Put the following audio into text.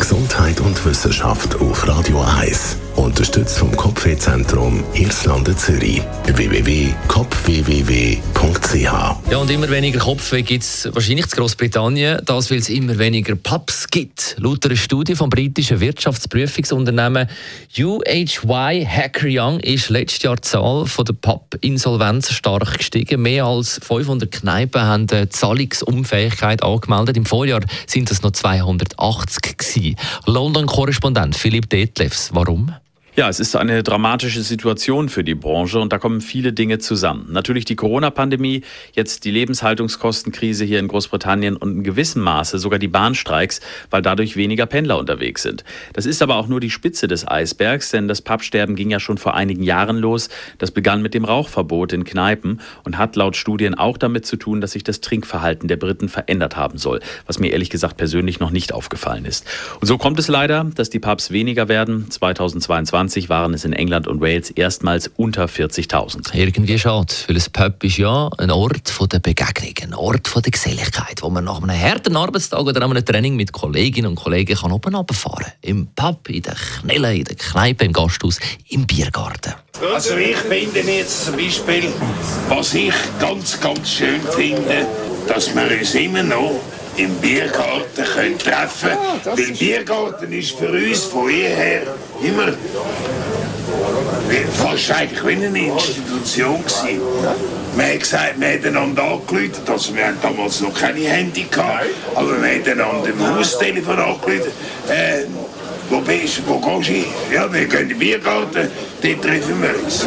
Gesundheit und Wissenschaft auf Radio 1. Unterstützt vom Kopfwehzentrum Irlande Zürich. www.kopfwww.ch Ja, und immer weniger Kopfweh gibt es wahrscheinlich in Großbritannien. Das, weil es immer weniger Pubs gibt. Laut einer Studie vom britischen Wirtschaftsprüfungsunternehmen UHY Hacker Young ist letztes Jahr die Zahl der Pub-Insolvenzen stark gestiegen. Mehr als 500 Kneipen haben eine Zahlungsunfähigkeit angemeldet. Im Vorjahr sind es noch 280 London-Korrespondent Philipp Detlefs. Warum? Ja, es ist eine dramatische Situation für die Branche und da kommen viele Dinge zusammen. Natürlich die Corona-Pandemie, jetzt die Lebenshaltungskostenkrise hier in Großbritannien und in gewissem Maße sogar die Bahnstreiks, weil dadurch weniger Pendler unterwegs sind. Das ist aber auch nur die Spitze des Eisbergs, denn das Pubsterben ging ja schon vor einigen Jahren los. Das begann mit dem Rauchverbot in Kneipen und hat laut Studien auch damit zu tun, dass sich das Trinkverhalten der Briten verändert haben soll, was mir ehrlich gesagt persönlich noch nicht aufgefallen ist. Und so kommt es leider, dass die Pubs weniger werden. 2022 2020 waren es in England und Wales erstmals unter 40.000. Irgendwie schade, weil ein Pub ist ja ein Ort der Begegnung, ein Ort der Geselligkeit, wo man nach einem harten Arbeitstag oder einem Training mit Kolleginnen und Kollegen kann oben runterfahren kann. Im Pub, in der Knelle, in der Kneipe, im Gasthaus, im Biergarten. Also ich finde jetzt zum Beispiel, was ich ganz, ganz schön finde, dass wir uns immer noch im Biergarten können treffen können. Weil Biergarten ist für uns von jeher immer fast eigentlich wie eine Institution gewesen. Wir haben gesagt, wir haben einander angerufen, also wir haben damals noch keine Handy gehabt, aber wir haben einander im Haustelefon angerufen. Äh, wo bist du, wo gehst du hin? Ja, wir gehen in den Biergarten, dort treffen wir uns.